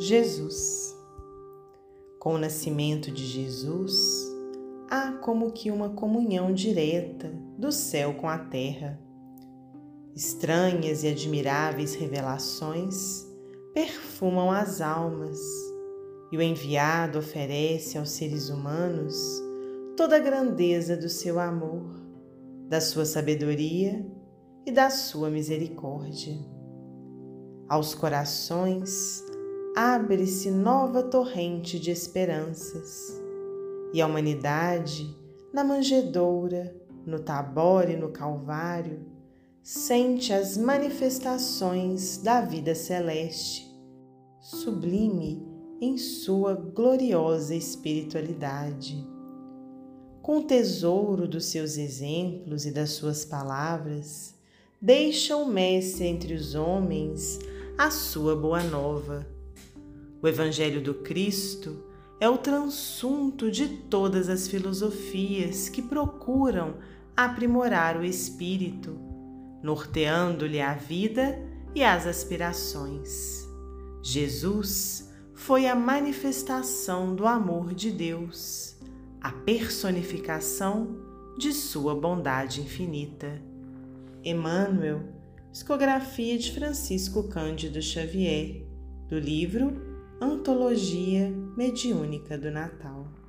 Jesus. Com o nascimento de Jesus, há como que uma comunhão direta do céu com a terra. Estranhas e admiráveis revelações perfumam as almas, e o enviado oferece aos seres humanos toda a grandeza do seu amor, da sua sabedoria e da sua misericórdia. Aos corações, abre-se nova torrente de esperanças, e a humanidade, na manjedoura, no Tabor e no Calvário, sente as manifestações da vida celeste, sublime em sua gloriosa espiritualidade. Com o tesouro dos seus exemplos e das suas palavras, deixa o Mestre entre os homens a sua boa nova o Evangelho do Cristo é o transunto de todas as filosofias que procuram aprimorar o espírito, norteando-lhe a vida e as aspirações. Jesus foi a manifestação do amor de Deus, a personificação de sua bondade infinita. Emmanuel, psicografia de Francisco Cândido Xavier, do livro Antologia Mediúnica do Natal.